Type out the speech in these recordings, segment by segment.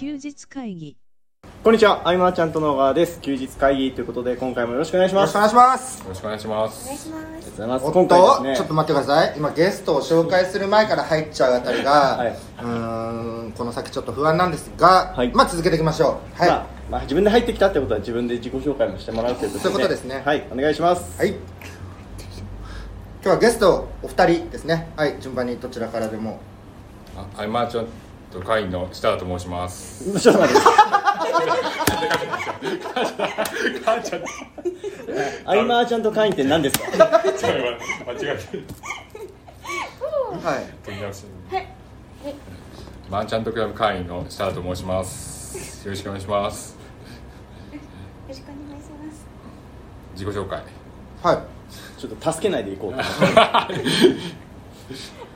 休日会議。こんにちは、アイマーちゃんとの小川です。休日会議ということで、今回もよろしくお願いします。よろしくお願いします。よろしくお願いします。ありがとうございます。おっ今と、回ですね、ちょっと待ってください。今ゲストを紹介する前から入っちゃうあたりが、はい。うーんこの先ちょっと不安なんですが、はい。まあ続けていきましょう。はい、まあ、まあ、自分で入ってきたってことは自分で自己紹介もしてもらうということで、そういうことですね。はい、お願いします。はい、今日はゲストお二人ですね。はい。順番にどちらからでも。あアイマーチャント会員の設楽と申します。ちょっと待って。母ちゃん。アイマーチャント会員って何ですか？間違えて。はい取り直し。マーチャントクラブ会員の設楽と申します。よろしくお願いします。よろしくお願いします。自己紹介。はいちょっと助けないでいこうと。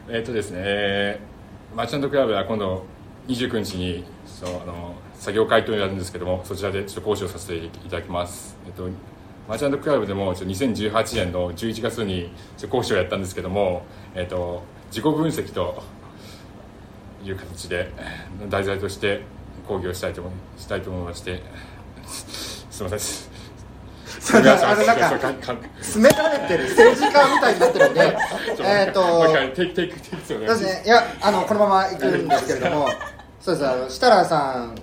えっとですね、えーマーチャントクラブは今度29日にそあの作業会というのをやるんですけどもそちらでちょっと講師をさせていただきます、えっと、マーチャントクラブでもちょ2018年の11月にちょっと講師をやったんですけども、えっと、自己分析という形で題材として講義をしたいと思いしたいと思いましてすみません。それあのなんか詰められてる政治家みたいになってるんでえっともう一回テイクテイクテイクそですね。いやあのこのまま行くんですけれども そうです。あの設楽さん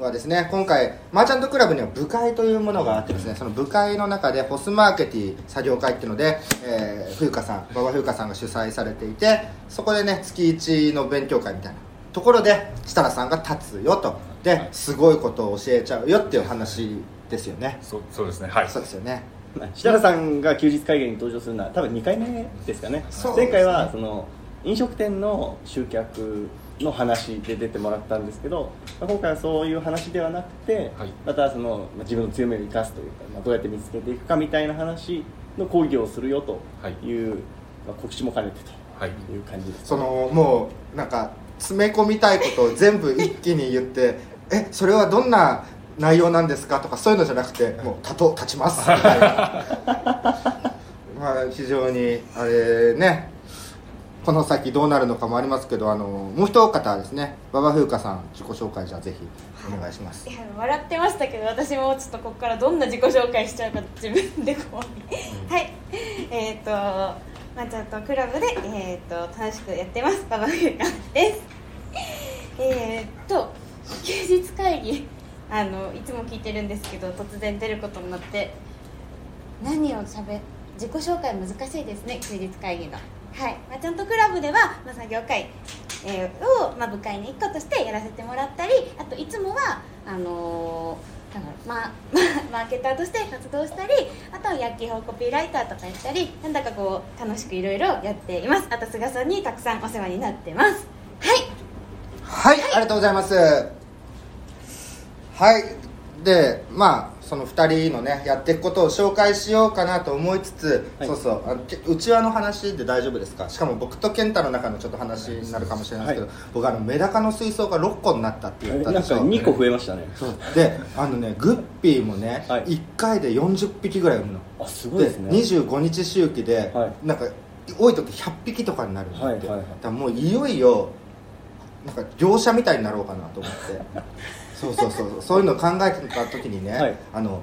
はですね今回マーチャントクラブには部会というものがあってですねその部会の中でホスマーケティ作業会っていうので、えー、風花さん馬場風花さんが主催されていてそこでね月1の勉強会みたいなところで設楽さんが立つよと。ですごいことを教えちゃうよっていう話ですよね。そうそうですね。はい。そうですよね。まあ設楽さんが休日会議に登場するのは多分2回目ですかね。ね。前回はその飲食店の集客の話で出てもらったんですけど、まあ今回はそういう話ではなくて、はい。またその、まあ自分の強みを生かすというか、まあ、どうやって見つけていくかみたいな話の講義をするよという、まあ、告知も兼ねてはい。という感じです、そのもうなんか詰め込みたいことを全部一気に言って「えそれはどんな内容なんですか?」とかそういうのじゃなくてもう立と立ちます。みたい。なまあ非常にあれね。この先どうなるのかもありますけどあのもう一方ですね。馬場風花さん自己紹介じゃあぜひお願いします。いや笑ってましたけど私もちょっとここからどんな自己紹介しちゃうか自分で怖いはい。えっ、ー、とまあちょっとクラブで、えー、と楽しくやってますババフーカです。えっと休日会議あのいつも聞いてるんですけど突然出ることになって何をしゃべ自己紹介難しいですね休日会議の。はい、まあ、ちゃんとクラブでは、まあ、作業会、えーを、まあ、部会の一個としてやらせてもらったりあといつもはあのーまあ、マーケターとして活動したりあとは薬機法コピーライターとかやったりなんだかこう楽しくいろいろやっています。あと菅さんにたくさんお世話になってます。はい。はい、ありがとうございます。はい、で、まあ、その2人のね、やっていくことを紹介しようかなと思いつつ、はい。そうそう、あのけ内輪の話で大丈夫ですか？しかも僕と健太の中のちょっと話になるかもしれないですけど、は僕あの、メダカの水槽が6個になったって言ったなんかでしょ。2個増えましたね。で、あのね、グッピーもね、はい。1回で40匹ぐらい産むの。あすごいですね。25日周期で、はい。なんか多い時100匹とかになるんだって、はいはいはいだもういよいよなんか業者みたいになろうかなと思って そうそうそうそう。いうのを考えてた時にね、はい。あの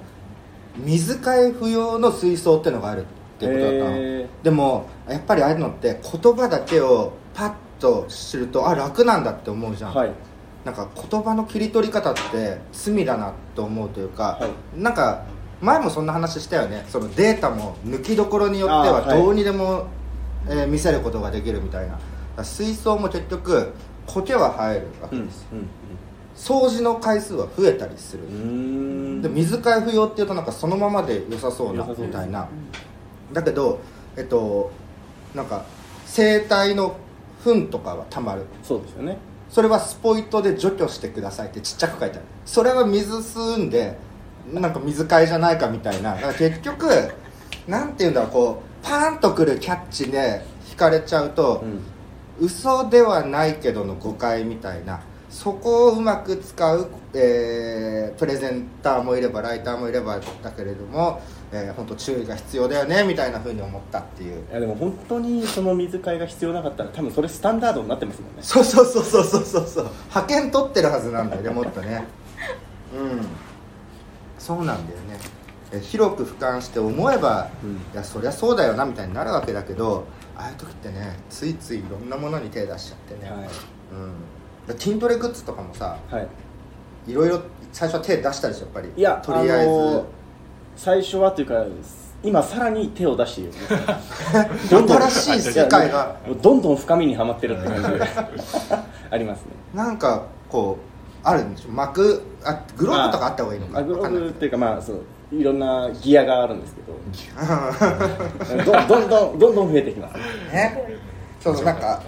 水替え不要の水槽ってのがあるっていうことだったの、でもやっぱりああいうのって言葉だけをパッと知るとあ楽なんだって思うじゃん、はい。なんか言葉の切り取り方って罪だなと思うというか、はなんか前もそんな話したよね。そのデータも抜きどころによってはどうにでも、えー見せることができるみたいな。水槽も結局苔は生えるわうんけです、掃除の回数は増えたりする、うんうん。で水替え不要っていうとなんかそのままで良さそうなみたいな。だけどえっとなんか生体の糞とかはたまる。そうですよね。それはスポイトで除去してくださいってちっちゃく書いてある。それは水吸うんでなんか水替えじゃないかみたいな。だから結局なんていうんだろうこうパーンとくるキャッチで引かれちゃうと、うん。嘘ではないけどの誤解みたいなそこをうまく使う、えープレゼンターもいればライターもいればだけれども、えー、本当注意が必要だよねみたいなふうに思ったっていう。いやでも本当にその水替えが必要なかったら多分それスタンダードになってますもんね。そうそうそうそうそうそう。そう派遣取ってるはずなんだよね もっとね。うん。そうなんだよね。え広く俯瞰して思えば、うん、いやそりゃそうだよなみたいになるわけだけどああいう時ってねついついいろんなものに手出しちゃってね、はい。うん、筋トレグッズとかもさ、はい、いろいろ最初は手出したでしょやっぱり。いやとりあえず、あのー、最初はというか今さらに手を出している どんどん新しい世界が。どんどん深みにはまってるって感じでありますね。なんかこうあるんでしょ？膜あグローブとかあった方がいいのか、まあ、グローブっていうかまあそういろんなギアがあるんですけど。どどんどんどんどん増えてきます。ね。そうそうなんか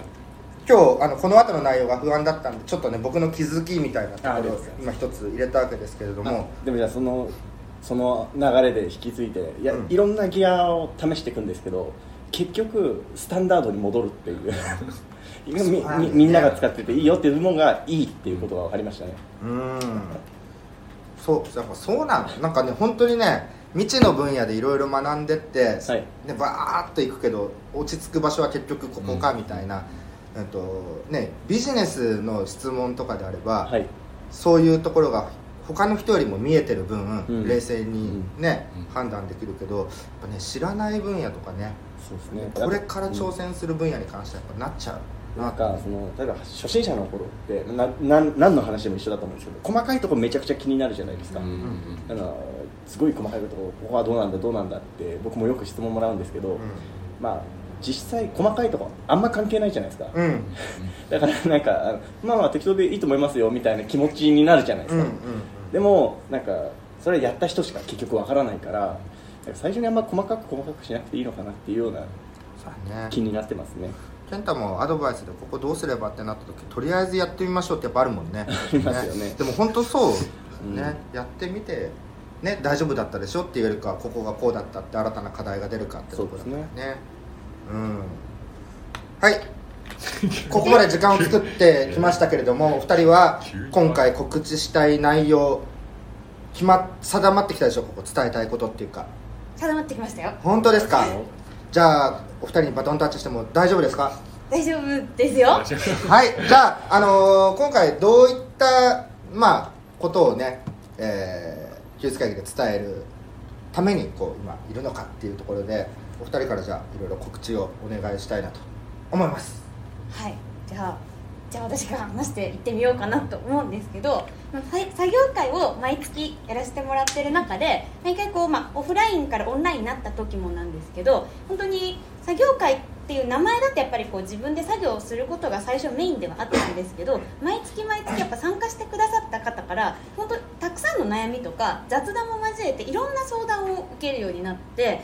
今日あのこの後の内容が不安だったんでちょっとね僕の気づきみたいなところを今一つ入れたわけですけれども。でもじゃあそのその流れで引き継いでいや、うん、いろんなギアを試していくんですけど結局スタンダードに戻るっていう。み みんなが使ってていいよっていうものがいいっていうことが分かりましたね。うん。そうやっぱそうなんなんかね本当にね未知の分野でいろいろ学んでって、はい、ね、バーッといくけど落ち着く場所は結局ここかみたいな、うん、とね、ビジネスの質問とかであれば、はい、そういうところが他の人よりも見えてる分、うん、冷静にね、うん、判断できるけどやっぱ、ね、知らない分野とかねそうですね。これから挑戦する分野に関してはやっぱなっちゃう。な。んかその例えば初心者の頃ってなな何の話でも一緒だと思うんですけど細かいところめちゃくちゃ気になるじゃないですか、うん。うん、だからすごい細かいところここはどうなんだどうなんだって僕もよく質問もらうんですけど、うん、まあ実際細かいところあんま関係ないじゃないですか、うん、だからなんかまあまあ適当でいいと思いますよみたいな気持ちになるじゃないですか、うんうんうん、でもなんかそれやった人しか結局わからないから最初にあんま細かく細かくしなくていいのかなっていうような気になってますね。健太もアドバイスでここどうすればってなった時とりあえずやってみましょうってやっぱあるもんね。ありますよね、ね、でも本当そう。ね、うん、やってみてね大丈夫だったでしょっていうよりかここがこうだったって新たな課題が出るかってとこだからね。ねうん。はい。ここまで時間を作ってきましたけれどもお二人は今回告知したい内容決ま定まってきたでしょう？ここ伝えたいことっていうか。定まってきましたよ。本当ですか？じゃあお二人にバトンタッチしても大丈夫ですか？大丈夫ですよ。はい。じゃあ、あのー、今回どういったまあことをね、えー、休日会議で伝えるためにこう今いるのかっていうところでお二人からじゃあいろいろ告知をお願いしたいなと思います。はい。じゃあじゃあ私が話していってみようかなと思うんですけど作業会を毎月やらせてもらってる中で毎回こう、まあ、オフラインからオンラインになった時もなんですけど本当に作業会っていう名前だってやっぱりこう自分で作業をすることが最初メインではあったんですけど毎月毎月やっぱ参加してくださった方から本当たくさんの悩みとか雑談も交えていろんな相談を受けるようになって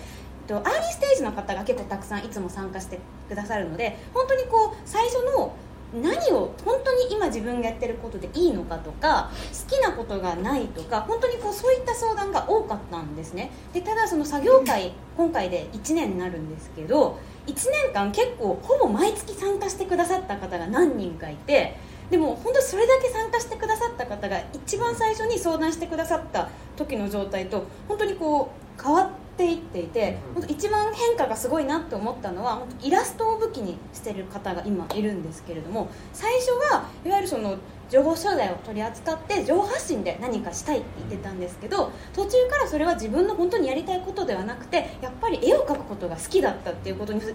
とアーリーステージの方が結構たくさんいつも参加してくださるので本当にこう最初の何を本当に今自分がやってることでいいのかとか好きなことがないとか本当にこうそういった相談が多かったんですね。でただその作業会今回で1年になるんですけど1年間結構ほぼ毎月参加してくださった方が何人かいてでも本当それだけ参加してくださった方が一番最初に相談してくださった時の状態と本当にこう変わってていっていて、本当一番変化がすごいなって思ったのは本当イラストを武器にしてる方が今いるんですけれども最初はいわゆるその情報商材を取り扱って情報発信で何かしたいって言ってたんですけど途中からそれは自分の本当にやりたいことではなくてやっぱり絵を描くことが好きだったっていうことに1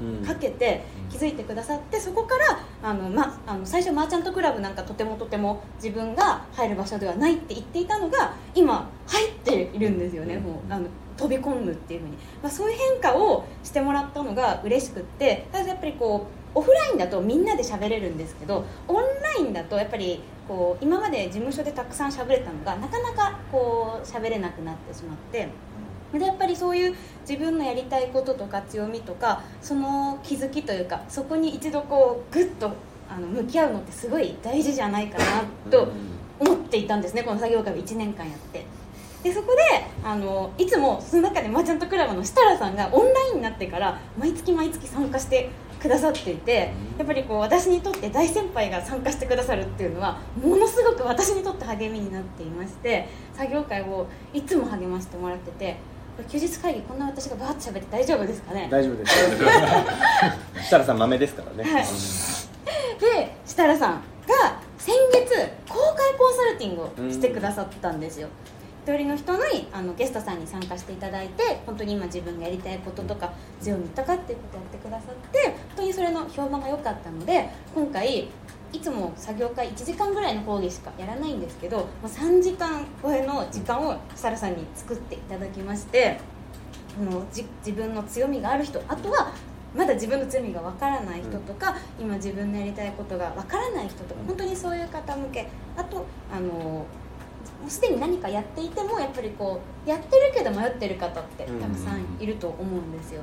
年かけて気づいてくださってそこからあの、ま、あの最初マーチャントクラブなんかとてもとても自分が入る場所ではないって言っていたのが今入っているんですよね、もうあの飛び込むっていうふうに、まあ、そういう変化をしてもらったのが嬉しくってただやっぱりこうオフラインだとみんなで喋れるんですけどオンラインだとやっぱりこう今まで事務所でたくさん喋れたのがなかなかこう喋れなくなってしまってでやっぱりそういう自分のやりたいこととか強みとかその気づきというかそこに一度こうグッとあの向き合うのってすごい大事じゃないかなと思っていたんですねこの作業会を1年間やって。でそこであのいつもその中でマーチャントクラブの設楽さんがオンラインになってから毎月毎月参加してくださっていてやっぱりこう私にとって大先輩が参加してくださるっていうのはものすごく私にとって励みになっていまして作業会をいつも励ましてもらってて休日会議こんな私がバーッと喋って大丈夫ですかね？大丈夫です。設楽さん豆ですからね、はい。で設楽さんが先月公開コンサルティングをしてくださったんですよ一人の人にあのゲストさんに参加していただいて本当に今自分がやりたいこととか強みとかっていうことをやってくださって本当にそれの評判が良かったので今回いつも作業会1時間ぐらいの講義しかやらないんですけどもう3時間超えの時間を設楽さんに作っていただきましてあのじ自分の強みがある人あとはまだ自分の強みがわからない人とか、今自分のやりたいことがわからない人とか本当にそういう方向けあとあのすでに何かやっていてもやっぱりこうやってるけど迷ってる方ってたくさんいると思うんですよ。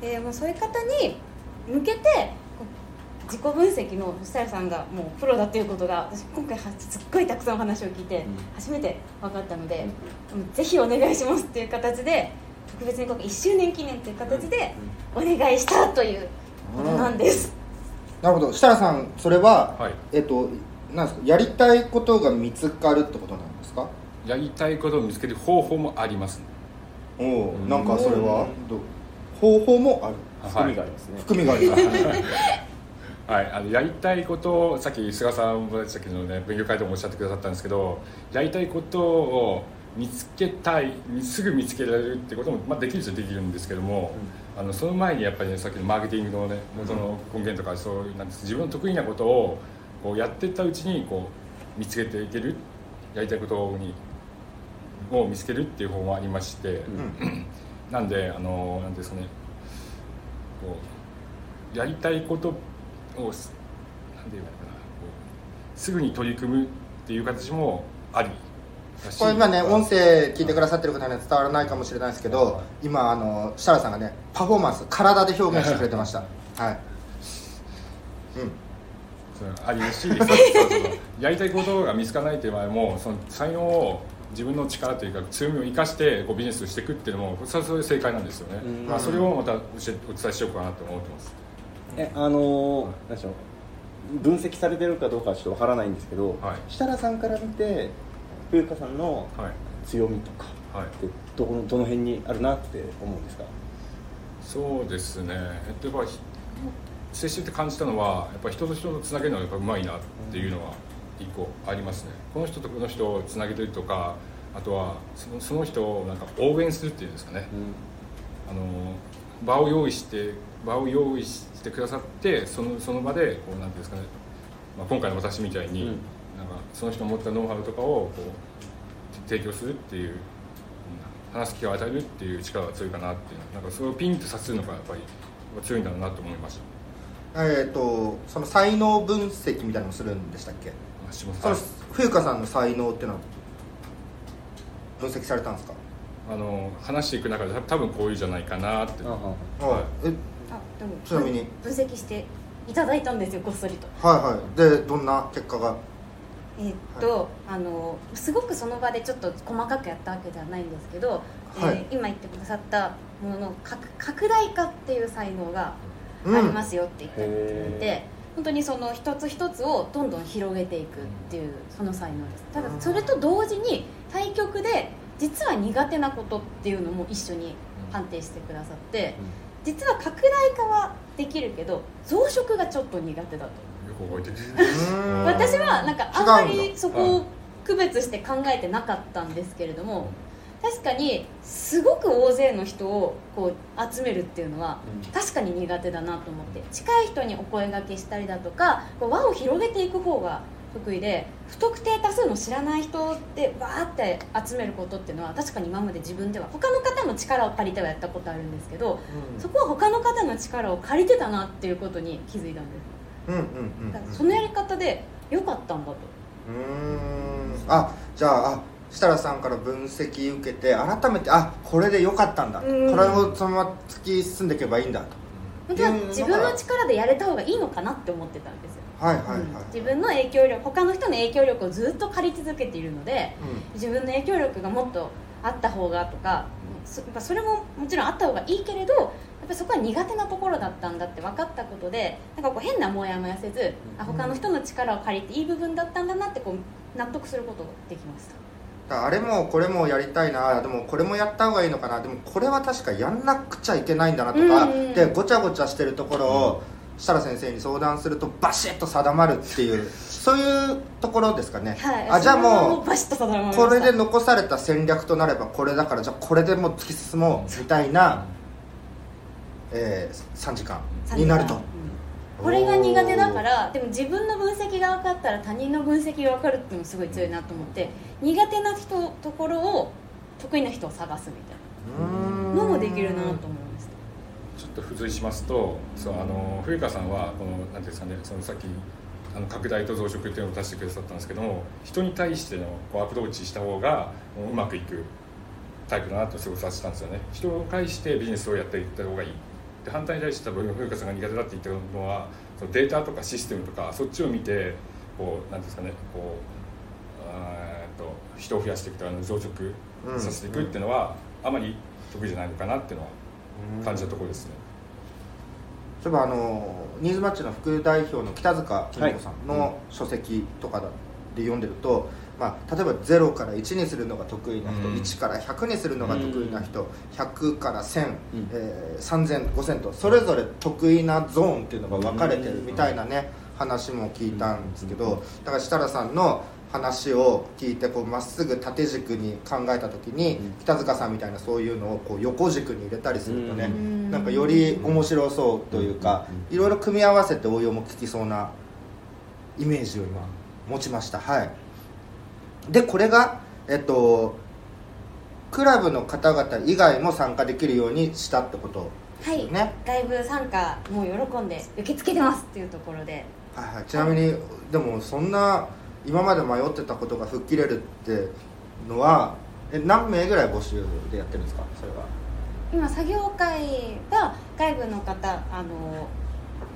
でもうそういう方に向けて自己分析の設楽さんがもうプロだということが私今回はすっごいたくさんお話を聞いて初めて分かったので、うんぜひお願いしますっていう形で特別に今回1周年記念という形でお願いしたということなんです。なるほど。設楽さんそれは、はい。えっとなんですか？やりたいことが見つかるってことなんですか？やりたいことを見つける方法もあります。ねおおうん。なんかそれは？どう？方法もある。含みがありますね、含みがあります。はい、あのやりたいことをさっき菅さんもさっきのね勉強会でもおっしゃってくださったんですけどやりたいことを見つけたいすぐ見つけられるってことも、まあ、できるっちゃできるんですけども、あのその前にやっぱり、ね、さっきのマーケティングのね元の根源とかそういうなんです自分の得意なことをこうやっていったうちにこう見つけていけるやりたいことにを見つけるっていう方もありまして、なんであのなんですかねこうやりたいことをすなんていうのかなこうすぐに取り組むっていう形もありこれ今ね音声聞いてくださってる方には伝わらないかもしれないですけど今あの設楽さんがねパフォーマンス体で表現してくれてました。はい。うん。ありるし やりたいことが見つからないという場合もその才能を自分の力というか強みを生かしてこうビジネスをしていくっていうのもそれはそれで正解なんですよね、うん。まあ、それをまたお伝えしようかなと思ってます。えあのーなんでしょう。分析されてるかどうかはちょっとわからないんですけど、はい。設楽さんから見て風花さんのはい。強みとかはい。ってどこのどの辺にあるなって思うんですか？そうですね。えっとやっぱり接してて感じたのはやっぱり人と人とつなげるのがやっぱうまいなっていうのは一個ありますね。この人とこの人をつなげてるとかあとはそのその人をなんか応援するっていうんですかね。あの場を用意して場を用意してくださってそのその場でこうなんていうんですかね、まあ、今回の私みたいに、うん。なんかその人の持ったノウハウとかをこう提供するっていううん話す機会を与えるっていう力が強いかなっていうなんかそれをピンとさせるのがやっぱり強いんだろうなと思いました。えっ、とその才能分析みたいなのもするんでしたっけ？あ下そのさん冬香さんの才能っていうのは分析されたんですか？あの話していく中で多分こういうじゃないかなって。あはは。い。えあでもちなみに？分析していただいたんですよこっそりと。はいはい。でどんな結果が？えーっと、あのすごくその場でちょっと細かくやったわけではないんですけど、はい。えー今言ってくださったものの拡拡大化っていう才能がうん。ありますよって言っていへて、本当にその一つ一つをどんどん広げていくっていうその才能ですただそれと同時に対局で実は苦手なことっていうのも一緒に判定してくださって実は拡大化はできるけど増殖がちょっと苦手だとよく覚えてる。うーん。私はなんかあんまりそこを区別して考えてなかったんですけれども確かにすごく大勢の人をこう集めるっていうのは確かに苦手だなと思って。近い人にお声掛けしたりだとかこう輪を広げていく方が得意で不特定多数の知らない人でわーって集めることっていうのは確かに今まで自分では他の方の力を借りてはやったことあるんですけどそこは他の方の力を借りてたなっていうことに気づいたんです。うんうんうん。だからそのやり方で良かったんだと。うーん。あじゃああ設楽さんから分析受けて改めてあこれで良かったんだ。こうん。れをそのまま突き進んでいけばいいんだと。自分の力でやれた方がいいのかなって思ってたんですよ、はいはいはい、うん。自分の影響力他の人の影響力をずっと借り続けているので自分の影響力がもっとあった方がとかそそれももちろんあった方がいいけれどやっぱそこは苦手なところだったんだって分かったことでなんかこう変なモヤモヤせずあ他の人の力を借りていい部分だったんだなってこう納得することができましたあれもこれもやりたいなでもこれもやった方がいいのかなでもこれは確かやんなくちゃいけないんだなとか、うんうんでごちゃごちゃしてるところを設楽先生に相談するとバシッと定まるっていうそういうところですかね、はいあじゃあもうこれで残された戦略となればこれだからじゃあこれでもう突き進もうみたいな、えー3時間になると。うんこれが苦手だからでも自分の分析が分かったら他人の分析が分かるっていうのもすごい強いなと思って苦手な人ところを得意な人を探すみたいなのもできるなと思いましたちょっと付随しますとそうあの冬川さんはこのなんていうんですかねそのさっきあの拡大と増殖っていうのを出してくださったんですけども人に対してのこうアプローチした方がうまくいくタイプだなとすごい察したんですよね。人を介してビジネスをやっていった方がいいで反対に対して多分冬川さんが苦手だって言ったのはそのデータとかシステムとかそっちを見てこうなんていうんですかねこうあーっと人を増やしていくとか増殖させていくっていうのは、あまり得意じゃないのかなっていうのは感じたところですね。そういえばあのニーズマッチの副代表の北塚公子さんの書籍とかで読んでると、まあ、例えば0から1にするのが得意な人、うん。1から100にするのが得意な人、100から1000、うん。えー3000、5000とそれぞれ得意なゾーンっていうのが分かれてるみたいなね話も聞いたんですけどだから設楽さんの話を聞いてこうまっすぐ縦軸に考えた時にうん。北塚さんみたいなそういうのをこう横軸に入れたりするとね、うん。なんかより面白そうというか、いろいろ組み合わせて応用も効きそうなイメージを今持ちました。はいでこれがえっとクラブの方々以外も参加できるようにしたってことはい、ね外部参加もう喜んで受け付けてますっていうところで。はいはい、ちなみにでもそんな今まで迷ってたことが吹っ切れるってのはえ何名ぐらい募集でやってるんですか？それは。今作業会は外部の方あの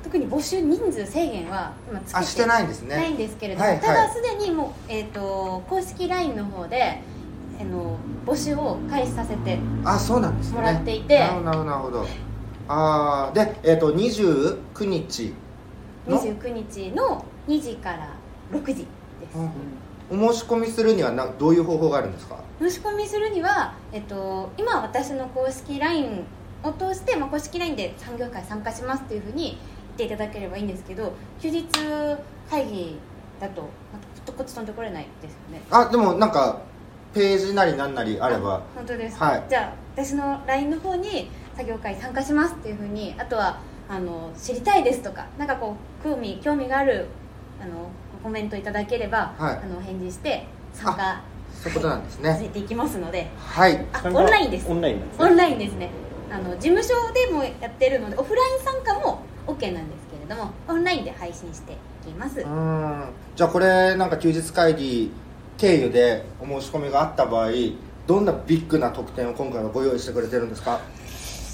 特に募集人数制限は今つけてあしてないんですね。ないんですけれども、はいはい。ただすでにもう、えー、と公式 LINE の方であの募集を開始させてあそうなんですね。もらっていて。なるほどああでえっ、と29日の？29日の2時から6時です、お申し込みするにはなどういう方法があるんですか？申し込みするには、えっと、今私の公式 LINE を通して、まあ、公式 LINE で産業会参加しますっていうふうにていただければいいんですけど休日会議だとまたこっち飛んでこれないですよね。あでもなんかページなりなんなりあれば。本当です、はい。じゃあ私の LINE の方に作業会参加しますっていうふうにあとはあの知りたいですとかなんかこう興味興味があるあのコメントいただければ、はい。あのお返事して参加そういうことなんですね。させていきますので。はい。あオンラインです。オンラインですね。オンラインですね。あの事務所でもやってるのでオフライン参加も OK なんですけれどもオンラインで配信していきます。うーん。じゃあこれなんか休日会議経由でお申し込みがあった場合どんなビッグな特典を今回はご用意してくれてるんですか？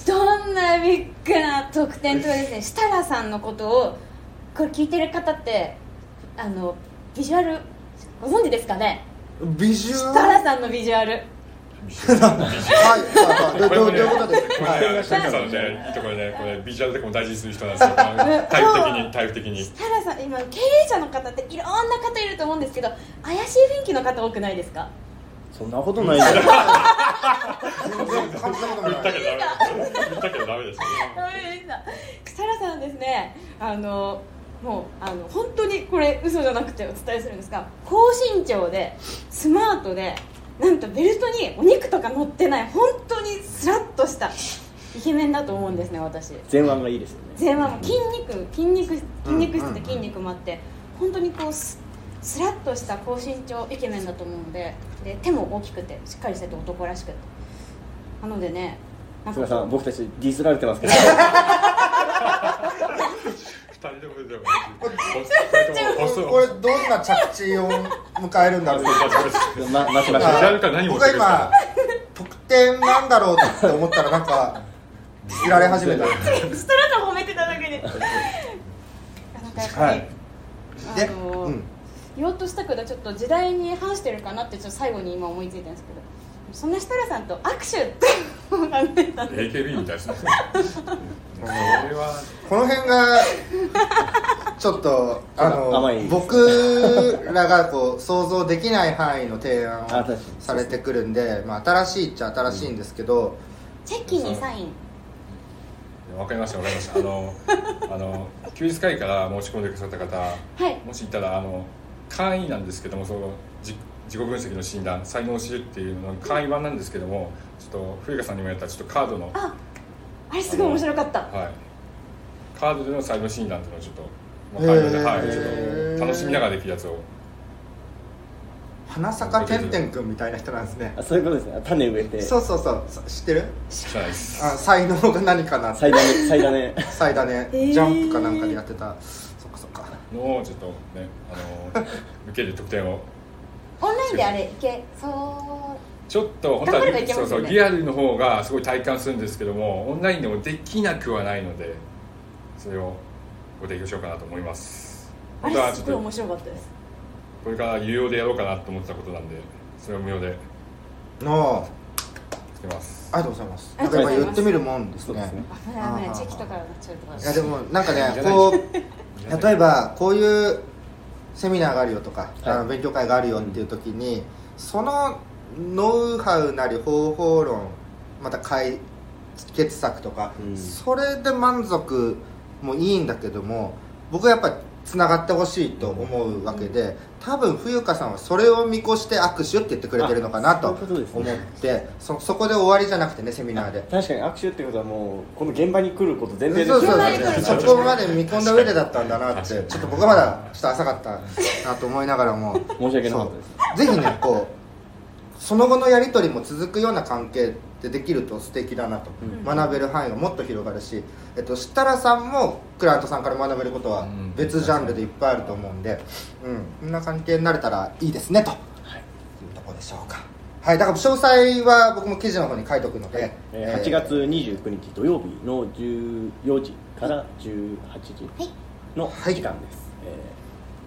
どんなビッグな特典とはですね設楽さんのことをこれ聞いてる方ってあのビジュアルご存知ですかね？ビジュ設アル？楽さんのビジュアルはい。はいはいどういうことですこか、はい。れね、さんのね、ところね、これビジュアルとかも大事にする人なんですよ。タイプ的に、タイプ的に。設楽さん今経営者の方ってい。ろんな方い。ると思うんですけど怪しい。雰囲気の方多くない。ですかそんなことない。んだよ全然感じたことない。言ったけどダメ。言ったけどダメです。ダメでした設楽さんですねあのもうあの本当にこれ嘘じゃなくてお伝えするんですが高身長でスマートでなんとベルトにお肉とか乗ってない本当にスラッとしたイケメンだと思うんですね私。前腕がいいですよね。前腕も筋肉筋肉筋肉質で筋肉もあって本当にこうススラッとした高身長イケメンだと思うのでで手も大きくてしっかりしてて男らしくて。なのでねなん僕たちディスられてますけど。二 人でもでも。二人ともこれどんな着地を迎えるんだろう。僕は今得点なんだろうって思ったらなんかいられ始めた。設楽さん褒めてただけで。はい。であの、うん。言おうとしたけどちょっと時代に反してるかなってちょっと最後に今思いついたんですけどそんな設楽さんと握手って考えたんで AKB みたいですね。これは。この辺がちょっとあの僕らがこう想像できない範囲の提案をされてくるんで、まあ、新しいっちゃ新しいんですけど、チェッキにサイン。わかりましたわかりました。あの あの休日会議から申し込んでくださった方はい。もしいたらあの簡易なんですけどもその自自己分析の診断才能を知るっていうのの簡易版なんですけどもちょっと冬香さんにもやったちょっとカードのああれすごい面白かった。はい。カードでの才能診断っていうのをちょっと、まあ、カードで、はい、ちょっと楽しみながらできるやつを。花坂てんてんくんみたいな人なんですね。あそういうことですね。種植えて。そうそうそう。そ知ってる？知らないです。あ才能が何かな。最大ね。最大ね。才だね、ジャンプかなんかでやってた。そっかそっか。のをちょっとねあの受ける特典をオンラインであれいけそちょっと本当はそうそうリアルの方がすごい体感するんですけどもオンラインでもできなくはないのでそれをご提供しようかなと思います。うあ本当はちょっとれすごい面白かったです。これから有料でやろうかなと思ってたことなんでそれを無料でのつけます。ありがとうございます。あなんかりがとうございます。今言ってみるもんですね。そうですね。危ない危ないチェキとかになっちゃうと。かいやでもなんかね こう例えばこういうセミナーがあるよとか、はい。あの勉強会があるよっていう時に、そのノウハウなり方法論また解決策とか、うん。それで満足もいいんだけども僕はやっぱりつながってほしいと思うわけで多分冬香さんはそれを見越して握手って言ってくれてるのかなと思ね。ってそそこで終わりじゃなくてねセミナーで。確かに握手ってことはもうこの現場に来ること前提ですそうそうそうそこまで見込んだ上でだったんだなってちょっと僕はまだちょっと浅かったなと思いながらも。申し訳なかったです。ぜひねこうその後のやり取りも続くような関係でできると素敵だなと、うん。学べる範囲がもっと広がるし、えっと、設楽さんもクライアントさんから学べることはうん別ジャンルでいっぱいあると思うんで、うん、こんな関係になれたらいいですねと、い、うところでしょうか。はいだから詳細は僕も記事の方に書いておくので、えー8月29日土曜日の14時から18時のはい。時間です、えー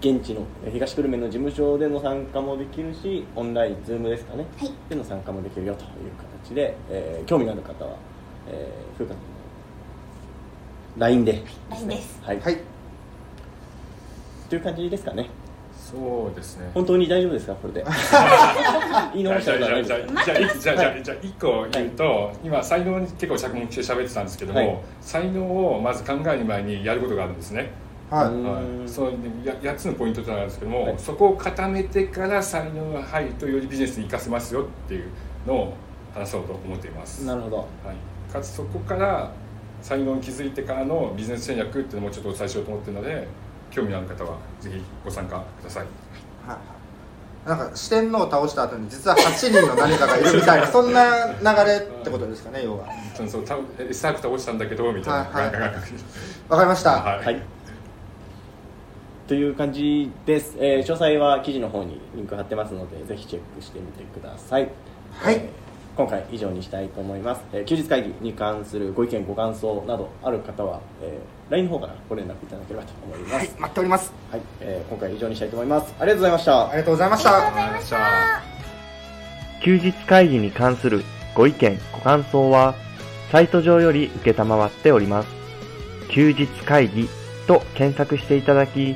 現地のえー東久留米の事務所での参加もできるしオンラインズームですかね、はい。での参加もできるよという形で、えー興味のある方は、えー、風花さんの LINE で。LINE です。はい、はい。という感じですかね。そうですね。本当に大丈夫ですか？これで。言 いじゃあ逃したことはないじゃあじゃですあじゃあじゃあじゃあじゃあじゃあ一個言うと、今才能に結構着目して喋ってたんですけども、はい。才能をまず考える前にやることがあるんですね、はい、そうや8つのポイントとなるんですけども、はい。そこを固めてから才能が入るとよりビジネスに生かせますよっていうのを話そうと思っています、はなるほど。い、かつそこから才能に気づいてからのビジネス戦略っていうのもちょっとお伝えしようと思ってるので興味のある方はぜひご参加ください。はい。なんか四天王を倒した後に実は8人の何かがいるみたいな そんな流れってことですかね要は。そのそうスタークタ落ちたんだけどみたいな、はいはい。かわかりました、はい。はいという感じです、えー詳細は記事の方にリンク貼ってますのでぜひチェックしてみてください。はい。えー今回以上にしたいと思います、えー休日会議に関するご意見ご感想などある方は、えー LINE の方からご連絡いただければと思います、はい待っております。はい。えー今回以上にしたいと思います。ありがとうございました。ありがとうございました。ありがとうございました。休日会議に関するご意見、ご感想は、サイト上より受けたまわっております。休日会議と検索していただき、